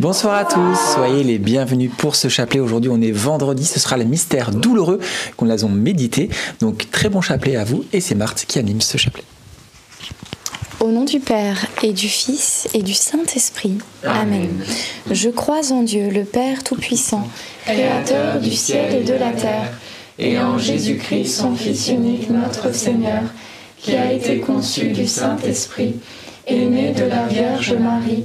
Bonsoir à tous, soyez les bienvenus pour ce chapelet. Aujourd'hui, on est vendredi, ce sera le mystère douloureux qu'on a médité. Donc, très bon chapelet à vous et c'est Marthe qui anime ce chapelet. Au nom du Père et du Fils et du Saint-Esprit. Amen. Je crois en Dieu, le Père Tout-Puissant, Créateur du ciel et de la terre, et en Jésus-Christ, son Fils unique, notre Seigneur, qui a été conçu du Saint-Esprit, et né de la Vierge Marie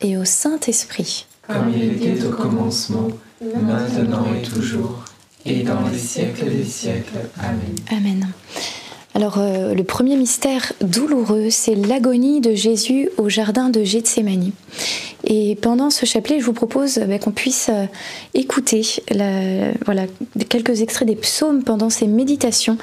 et au Saint-Esprit. Comme il était au commencement, maintenant et toujours, et dans les siècles des siècles. Amen. Amen. Alors euh, le premier mystère douloureux, c'est l'agonie de Jésus au jardin de Gethsémanie. Et pendant ce chapelet, je vous propose bah, qu'on puisse euh, écouter voilà, quelques extraits des psaumes pendant ces méditations,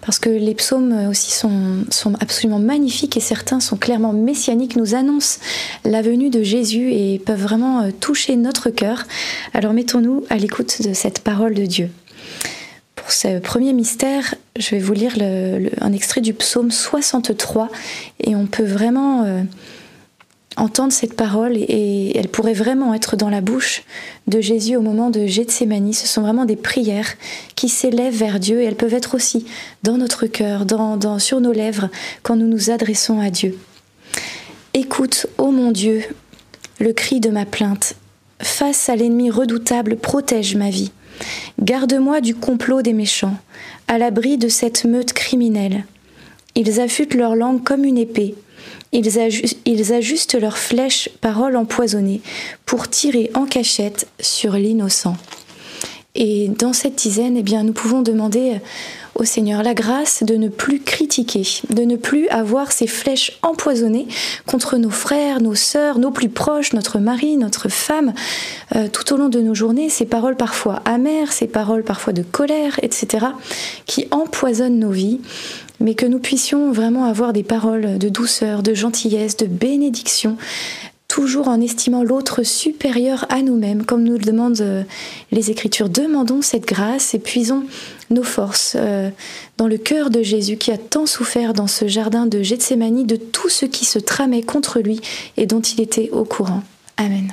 parce que les psaumes aussi sont, sont absolument magnifiques et certains sont clairement messianiques, nous annoncent la venue de Jésus et peuvent vraiment euh, toucher notre cœur. Alors mettons-nous à l'écoute de cette parole de Dieu. Pour ce premier mystère, je vais vous lire un extrait du psaume 63 et on peut vraiment euh, entendre cette parole et, elle pourrait vraiment être dans la bouche de Jésus au moment de Gethsemane. Ce sont vraiment des prières qui s'élèvent vers Dieu et elles peuvent être aussi dans notre cœur, sur nos lèvres quand nous nous adressons à Dieu. Écoute, ô mon Dieu, le cri de ma plainte. Face à l'ennemi redoutable, protège ma vie. Garde-moi du complot des méchants, à l'abri de cette meute criminelle. Ils affûtent leur langue comme une épée. Ils, ajustent, leurs flèches, paroles empoisonnées, pour tirer en cachette sur l'innocent. Et dans cette dizaine, eh bien, nous pouvons demander au Seigneur la grâce de ne plus critiquer, de ne plus avoir ces flèches empoisonnées contre nos frères, nos sœurs, nos plus proches, notre mari, notre femme, euh, tout au long de nos journées, ces paroles parfois amères, ces paroles parfois de colère, etc., qui empoisonnent nos vies mais que nous puissions vraiment avoir des paroles de douceur, de gentillesse, de bénédiction, toujours en estimant l'autre supérieur à nous-mêmes, comme nous le demandent euh, les Écritures. Demandons cette grâce et puisons nos forces euh, dans le cœur de Jésus qui a tant souffert dans ce jardin de Gethsémanie de tout ce qui se tramait contre lui et dont il était au courant. Amen.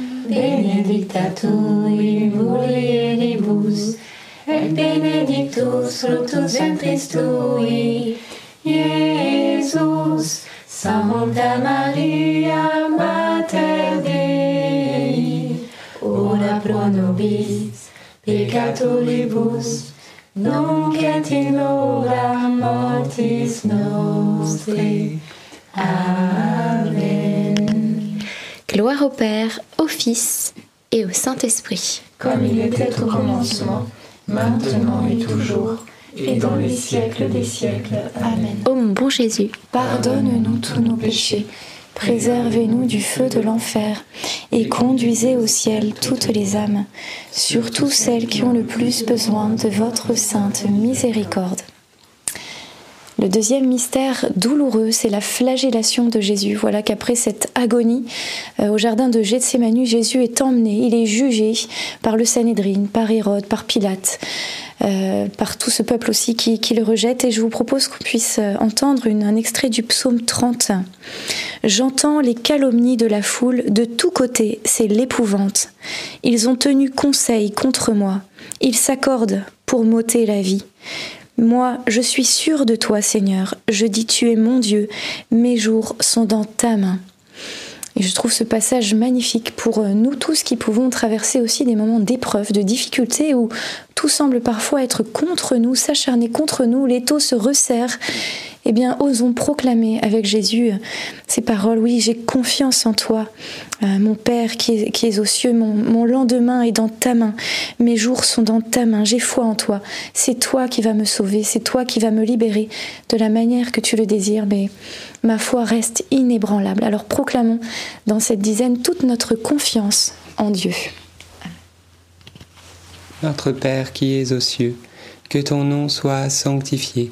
benedicta tu in mulieribus, et benedictus fructus ventris tui, Iesus. Sancta Maria, Mater Dei, ora pro nobis peccatoribus, nunc et in hora mortis nostri. Amen. Gloire au Père, au Fils et au Saint-Esprit. Comme il était au commencement, maintenant et toujours, et dans les siècles des siècles. Amen. Ô mon bon Jésus, Pardonne-nous tous nos péchés, préservez-nous du feu de l'enfer, et conduisez au ciel toutes les âmes, surtout celles qui ont le plus besoin de votre sainte miséricorde. Le deuxième mystère douloureux, c'est la flagellation de Jésus. Voilà qu'après cette agonie euh, au jardin de Gethsémani, Jésus est emmené, il est jugé par le Sanhédrin, par Hérode, par Pilate, euh, par tout ce peuple aussi qui, le rejette. Et je vous propose qu'on puisse euh, entendre un extrait du psaume 30. J'entends les calomnies de la foule, de tous côtés, c'est l'épouvante. Ils ont tenu conseil contre moi, ils s'accordent pour m'ôter la vie. Moi, je suis sûre de toi, Seigneur. Je dis, tu es mon Dieu. Mes jours sont dans ta main. Et je trouve ce passage magnifique pour euh, nous tous qui pouvons traverser aussi des moments d'épreuve, de difficulté, où tout semble parfois être contre nous, s'acharner contre nous, l'étau se resserre. Eh bien, osons proclamer avec Jésus euh, ces paroles. Oui, j'ai confiance en toi, Euh, mon Père qui est, aux cieux. Mon, mon lendemain est dans ta main. Mes jours sont dans ta main. J'ai foi en toi. C'est toi qui vas me sauver. C'est toi qui vas me libérer de la manière que tu le désires. Mais ma foi reste inébranlable. Alors proclamons dans cette dizaine toute notre confiance en Dieu. Notre Père qui es aux cieux, que ton nom soit sanctifié,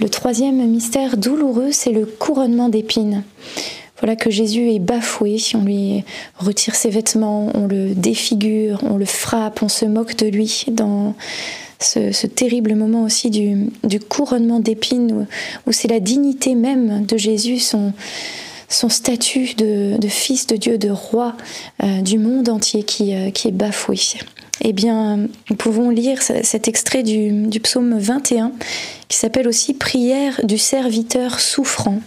Le troisième mystère douloureux, c'est le couronnement d'épines. Voilà que Jésus est bafoué, on lui retire ses vêtements, on le défigure, on le frappe, on se moque de lui dans ce, terrible moment aussi du, couronnement d'épines où, c'est la dignité même de Jésus, son, statut de, fils de Dieu, de roi euh, du monde entier qui, euh, qui est bafoué. Eh bien, nous pouvons lire cet extrait du, psaume 21 qui s'appelle aussi Prière du serviteur souffrant.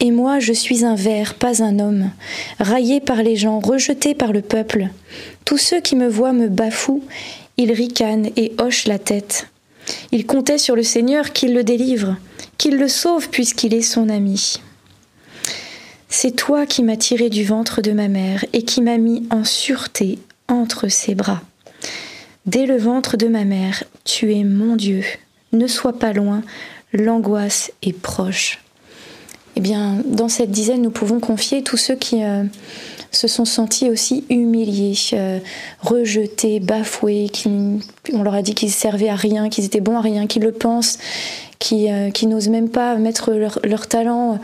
Et moi, je suis un ver, pas un homme, raillé par les gens, rejeté par le peuple. Tous ceux qui me voient me bafouent, ils ricanent et hochent la tête. Ils comptaient sur le Seigneur qu'il le délivre, qu'il le sauve puisqu'il est son ami. C'est toi qui m'as tiré du ventre de ma mère et qui m'as mis en sûreté entre ses bras. Dès le ventre de ma mère, tu es mon Dieu. Ne sois pas loin, l'angoisse est proche. Eh bien, dans cette dizaine, nous pouvons confier tous ceux qui euh, se sont sentis aussi humiliés, euh, rejetés, bafoués, qui, on leur a dit qu'ils servaient à rien, qu'ils étaient bons à rien, qu'ils le pensent, qui, euh, qui n'osent même pas mettre leur, leur talent,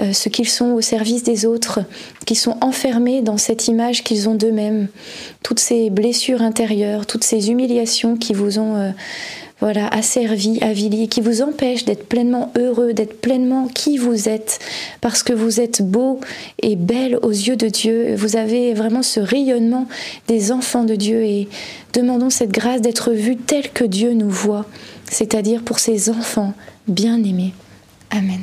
euh, ce qu'ils sont au service des autres, qui sont enfermés dans cette image qu'ils ont d'eux-mêmes, toutes ces blessures intérieures, toutes ces humiliations qui vous ont euh, voilà, asservi, avili, qui vous empêchent d'être pleinement heureux, d'être pleinement qui vous êtes, parce que vous êtes beau et belle aux yeux de Dieu. Vous avez vraiment ce rayonnement des enfants de Dieu et demandons cette grâce d'être vus tel que Dieu nous voit c'est-à-dire pour ses enfants bien-aimés. Amen.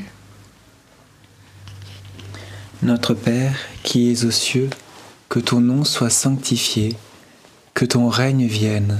Notre Père qui es aux cieux, que ton nom soit sanctifié, que ton règne vienne,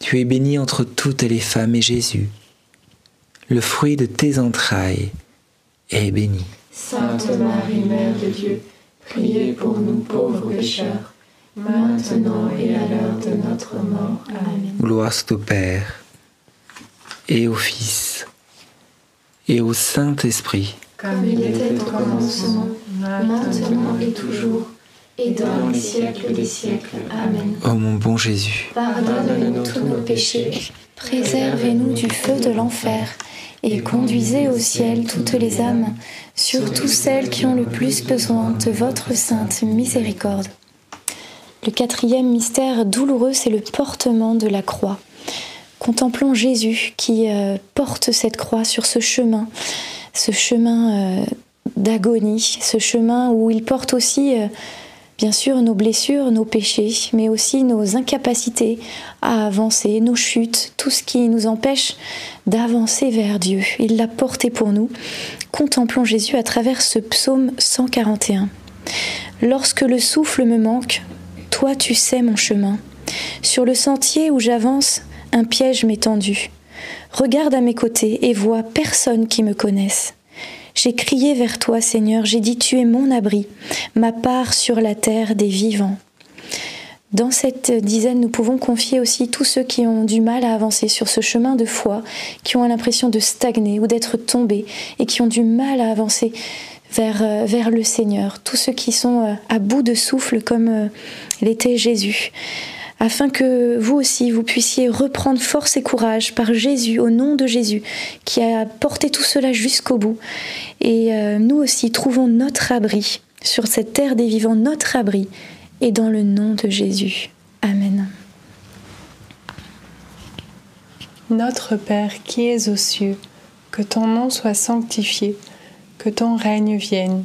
Tu es bénie entre toutes les femmes et Jésus, le fruit de tes entrailles, est béni. Sainte Marie, Mère de Dieu, priez pour nous pauvres pécheurs, maintenant et à l'heure de notre mort. Amen. Gloire soit au Père, et au Fils, et au Saint-Esprit, Comme il était au commencement, maintenant et toujours, et dans les siècles des siècles. Amen. Ô mon bon Jésus, Pardonne-nous tous nos péchés, Préservez-nous du feu de l'enfer et conduisez au ciel toutes les âmes, surtout celles qui ont le plus besoin de votre sainte miséricorde. Le quatrième mystère douloureux, c'est le portement de la croix. Contemplons Jésus qui euh, porte cette croix sur ce chemin, ce chemin euh, d'agonie, ce chemin où il porte aussi, euh, bien sûr, nos blessures, nos péchés, mais aussi nos incapacités à avancer, nos chutes, tout ce qui nous empêche d'avancer vers Dieu. Il l'a porté pour nous. Contemplons Jésus à travers ce psaume 141. Lorsque le souffle me manque, toi tu sais mon chemin. Sur le sentier où j'avance, un piège m'est tendu. Regarde à mes côtés et vois personne qui me connaisse. J'ai crié vers toi, Seigneur, j'ai dit tu es mon abri, ma part sur la terre des vivants. Dans cette dizaine, nous pouvons confier aussi tous ceux qui ont du mal à avancer sur ce chemin de foi, qui ont l'impression de stagner ou d'être tombés et qui ont du mal à avancer vers, euh, vers le Seigneur, tous ceux qui sont euh, à bout de souffle comme euh, l'était Jésus afin que vous aussi, vous puissiez reprendre force et courage par Jésus, au nom de Jésus, qui a porté tout cela jusqu'au bout. Et nous aussi, trouvons notre abri sur cette terre des vivants, notre abri, et dans le nom de Jésus. Amen. Notre Père qui es aux cieux, que ton nom soit sanctifié, que ton règne vienne,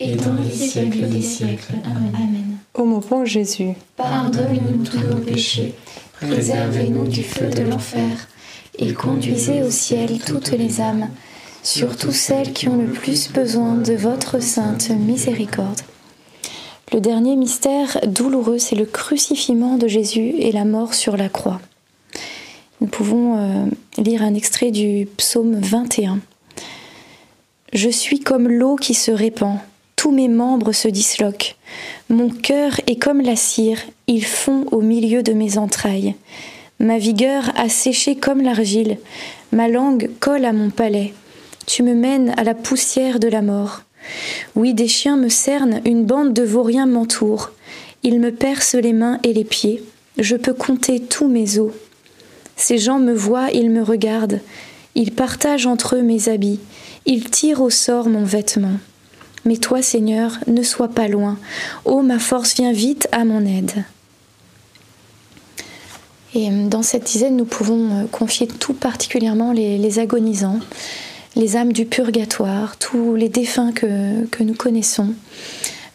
et dans les siècles des siècles. Amen. Ô mon bon Jésus, Pardonne-nous tous nos péchés, préservez-nous du feu de l'enfer, et conduisez au ciel toutes les âmes, surtout celles qui ont le plus besoin de votre sainte miséricorde. Le dernier mystère douloureux, c'est le crucifiement de Jésus et la mort sur la croix. Nous pouvons euh, lire un extrait du psaume 21. Je suis comme l'eau qui se répand, tous mes membres se disloquent. Mon cœur est comme la cire, il fond au milieu de mes entrailles. Ma vigueur a séché comme l'argile, ma langue colle à mon palais. Tu me mènes à la poussière de la mort. Oui, des chiens me cernent, une bande de vauriens m'entoure. Ils me percent les mains et les pieds. Je peux compter tous mes os. Ces gens me voient, ils me regardent. Ils partagent entre eux mes habits. Ils tirent au sort mon vêtement. Mais toi, Seigneur, ne sois pas loin. Ô ma force, viens vite à mon aide. Et euh, dans cette dizaine, nous pouvons euh, confier tout particulièrement les, agonisants, les âmes du purgatoire, tous les défunts que nous connaissons.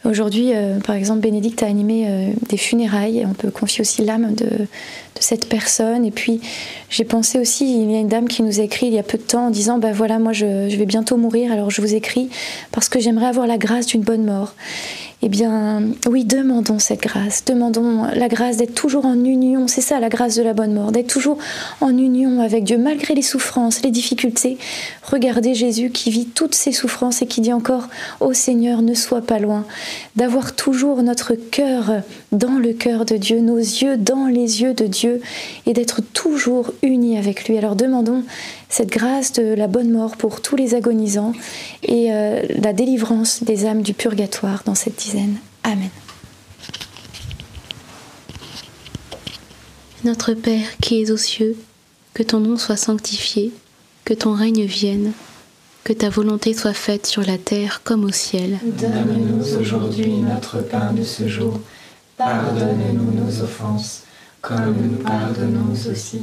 Aujourd'hui, euh, par exemple, Bénédicte a animé euh, des funérailles. On peut confier aussi l'âme de, cette personne. Et puis, j'ai pensé aussi, il y a une dame qui nous a écrit il y a peu de temps en disant, bah voilà, moi je vais bientôt mourir, alors je vous écris parce que j'aimerais avoir la grâce d'une bonne mort. Eh bien, oui, demandons cette grâce. Demandons la grâce d'être toujours en union. C'est ça la grâce de la bonne mort, d'être toujours en union avec Dieu, malgré les souffrances, les difficultés. Regardez Jésus qui vit toutes ces souffrances et qui dit encore Ô Seigneur, ne sois pas loin. D'avoir toujours notre cœur dans le cœur de Dieu, nos yeux dans les yeux de Dieu et d'être toujours unis avec lui. Alors demandons cette grâce de la bonne mort pour tous les agonisants et euh, la délivrance des âmes du purgatoire dans cette dizaine. Amen. Notre Père qui es aux cieux, que ton nom soit sanctifié, que ton règne vienne, que ta volonté soit faite sur la terre comme au ciel. Donne-nous aujourd'hui notre pain de ce jour. Pardonne-nous nos offenses, comme nous pardonnons aussi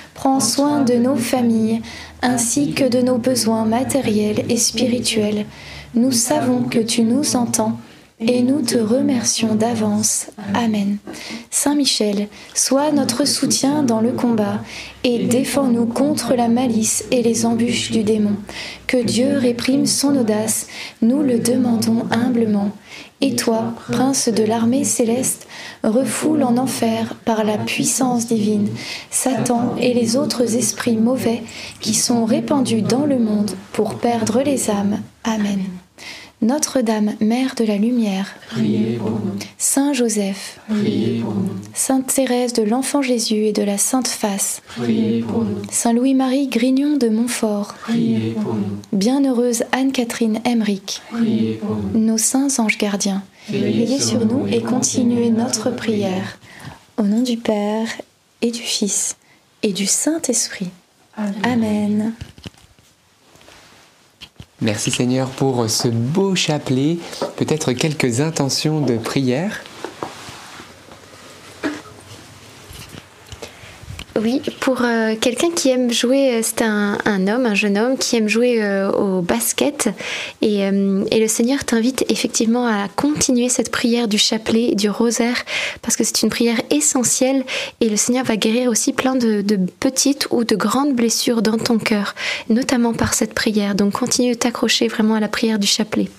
Prends soin de nos familles, ainsi que de nos besoins matériels et spirituels. Nous savons que tu nous entends et nous te remercions d'avance. Amen. Saint Michel, sois notre soutien dans le combat et défends-nous contre la malice et les embûches du démon. Que Dieu réprime son audace, nous le demandons humblement. Et toi, prince de l'armée céleste, refoule en enfer par la puissance divine Satan et les autres esprits mauvais qui sont répandus dans le monde pour perdre les âmes. Amen. Notre-Dame, Mère de la Lumière, Priez pour nous. Saint Joseph, Priez pour nous. Sainte Thérèse de l'Enfant Jésus et de la Sainte Face, Priez pour nous. Saint Louis-Marie Grignon de Montfort, Priez pour nous. Bienheureuse Anne-Catherine Emmerich, Priez pour nous. nos saints anges gardiens, veillez sur nous et continuez notre prière. Au nom du Père et du Fils et du Saint-Esprit. Amen. Merci Seigneur pour ce beau chapelet. Peut-être quelques intentions de prière. Oui, pour euh, quelqu'un qui aime jouer, euh, c'est un, homme, un jeune homme qui aime jouer euh, au basket. Et, le Seigneur t'invite effectivement à continuer cette prière du chapelet, du rosaire, parce que c'est une prière essentielle. Et le Seigneur va guérir aussi plein de, de petites ou de grandes blessures dans ton cœur, notamment par cette prière. Donc continue de t'accrocher vraiment à la prière du chapelet.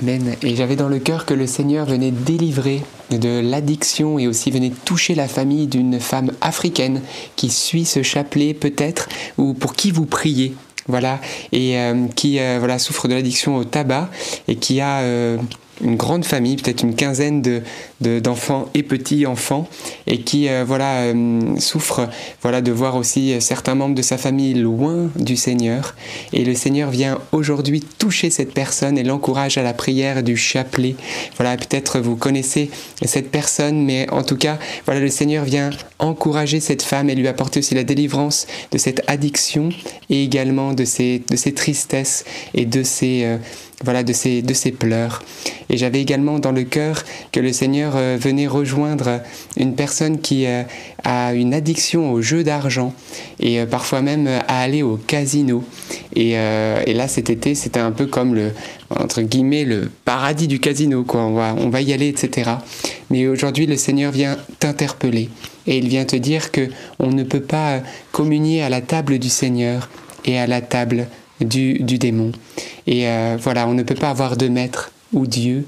Amen. Et j'avais dans le cœur que le Seigneur venait délivrer de l'addiction et aussi venait toucher la famille d'une femme africaine qui suit ce chapelet peut-être ou pour qui vous priez. Voilà, et euh, qui euh, voilà, souffre de l'addiction au tabac et qui a euh, une grande famille, peut-être une quinzaine de, de- d'enfants et petits-enfants, et qui euh, voilà, euh, souffre voilà, de voir aussi certains membres de sa famille loin du Seigneur. Et le Seigneur vient aujourd'hui toucher cette personne et l'encourage à la prière du chapelet. Voilà, peut-être vous connaissez cette personne, mais en tout cas, voilà, le Seigneur vient encourager cette femme et lui apporter aussi la délivrance de cette addiction et également de ses, de ses tristesses et de ses, euh, voilà, de ses, de ses pleurs. Et j'avais également dans le cœur que le Seigneur euh, venait rejoindre une personne qui euh, a une addiction au jeu d'argent et euh, parfois même à aller au casino. Et, là, cet été, c'était un peu comme le, entre guillemets, le paradis du casino, quoi. On va, on va y aller, etc. Mais aujourd'hui, le Seigneur vient t'interpeller et il vient te dire que on ne peut pas communier à la table du Seigneur et à la table du, du démon. Et voilà, on ne peut pas avoir de maître ou Dieu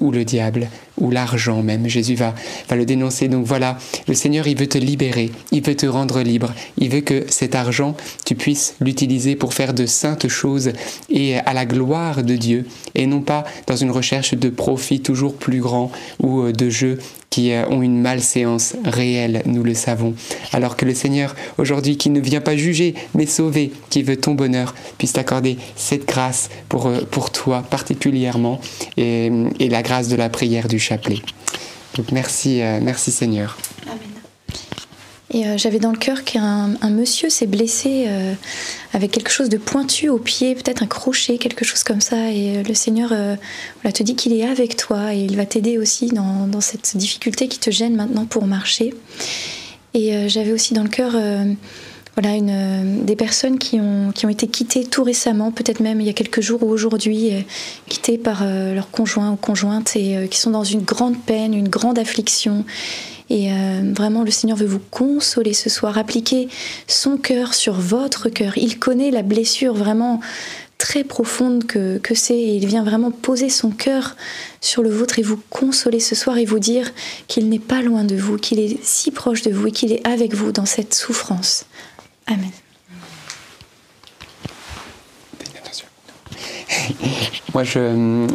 ou le diable, ou l'argent même. Jésus va, le dénoncer. Donc voilà, le Seigneur, il veut te libérer, il veut te rendre libre, il veut que cet argent, tu puisses l'utiliser pour faire de saintes choses et à la gloire de Dieu, et non pas dans une recherche de profit toujours plus grand ou euh, de jeu qui euh, ont une malséance réelle, nous le savons. Alors que le Seigneur, aujourd'hui, qui ne vient pas juger, mais sauver, qui veut ton bonheur, puisse t'accorder cette grâce pour, euh, pour toi particulièrement et, et la grâce de la prière du chapelet. Donc merci, euh, merci Seigneur. Amen. Et euh, j'avais dans le cœur qu'un un monsieur s'est blessé euh, avec quelque chose de pointu au pied, peut-être un crochet, quelque chose comme ça. Et euh, le Seigneur te dit qu'il est avec toi et il va t'aider aussi dans, cette difficulté qui te gêne maintenant pour marcher. Et j'avais aussi dans le cœur des personnes qui ont, été quittées tout récemment, peut-être même il y a quelques jours ou aujourd'hui, quittées par euh, leur conjoint ou conjointe et qui sont dans une grande peine, une grande affliction. Et vraiment, le Seigneur veut vous consoler ce soir, appliquer son cœur sur votre cœur. Il connaît la blessure vraiment très profonde que, que c'est il vient vraiment poser son cœur sur le vôtre et vous consoler ce soir et vous dire qu'il n'est pas loin de vous, qu'il est si proche de vous et qu'il est avec vous dans cette souffrance. Amen. Moi, je,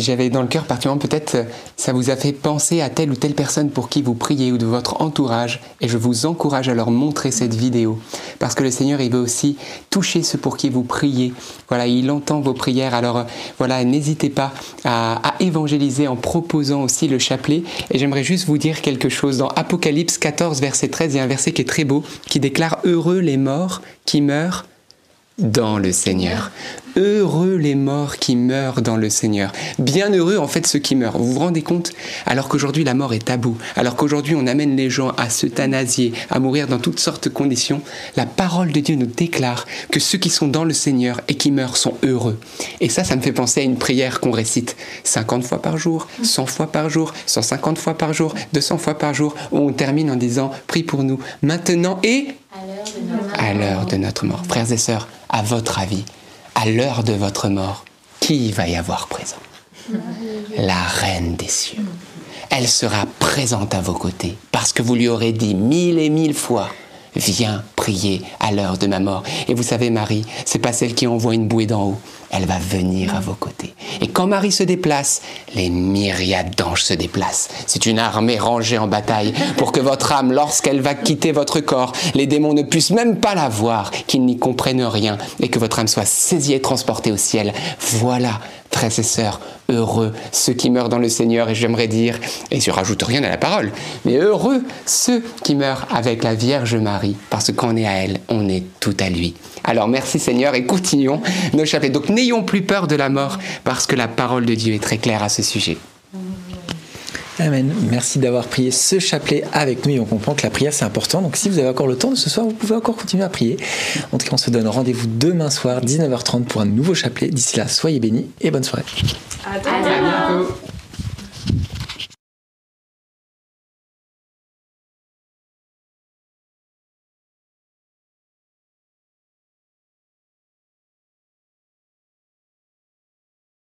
j'avais dans le cœur particulièrement peut-être ça vous a fait penser à telle ou telle personne pour qui vous priez ou de votre entourage et je vous encourage à leur montrer cette vidéo. Parce que le Seigneur il veut aussi toucher ceux pour qui vous priez. Voilà il entend vos prières alors voilà n'hésitez pas à, à, évangéliser en proposant aussi le chapelet. Et j'aimerais juste vous dire quelque chose. Dans Apocalypse 14 verset 13 il y a un verset qui est très beau qui déclare heureux les morts qui meurent dans le Seigneur. Heureux les morts qui meurent dans le Seigneur. Bien heureux en fait ceux qui meurent. Vous vous rendez compte? Alors qu'aujourd'hui la mort est tabou, alors qu'aujourd'hui on amène les gens à se thanasier, à mourir dans toutes sortes de conditions, la parole de Dieu nous déclare que ceux qui sont dans le Seigneur et qui meurent sont heureux. Et ça, ça me fait penser à une prière qu'on récite 50 fois par jour, 100 fois par jour, 150 fois par jour, 200 fois par jour, où on termine en disant Prie pour nous maintenant et à l'heure de notre mort. Frères et sœurs, à votre avis, à l'heure de votre mort, qui va y avoir présent? La reine des cieux. Elle sera présente à vos côtés parce que vous lui aurez dit mille et mille fois Viens prier à l'heure de ma mort. Et vous savez, Marie, c'est pas celle qui envoie une bouée d'en haut. Elle va venir à vos côtés. Et quand Marie se déplace, les myriades d'anges se déplacent. C'est une armée rangée en bataille pour que votre âme, lorsqu'elle va quitter votre corps, les démons ne puissent même pas la voir, qu'ils n'y comprennent rien, et que votre âme soit saisie et transportée au ciel. Voilà frères et heureux ceux qui meurent dans le Seigneur, et j'aimerais dire, et je rajoute rien à la parole, mais heureux ceux qui meurent avec la Vierge Marie, parce qu'on est à elle, on est tout à lui. Alors merci Seigneur, et continuons nos chapelets. Donc n'ayons plus peur de la mort, parce que la parole de Dieu est très claire à ce sujet. Amen. Merci d'avoir prié ce chapelet avec nous et on comprend que la prière c'est important. Donc si vous avez encore le temps de ce soir, vous pouvez encore continuer à prier. En tout cas, on se donne rendez-vous demain soir 19h30 pour un nouveau chapelet. D'ici là, soyez bénis et bonne soirée. À, à bientôt.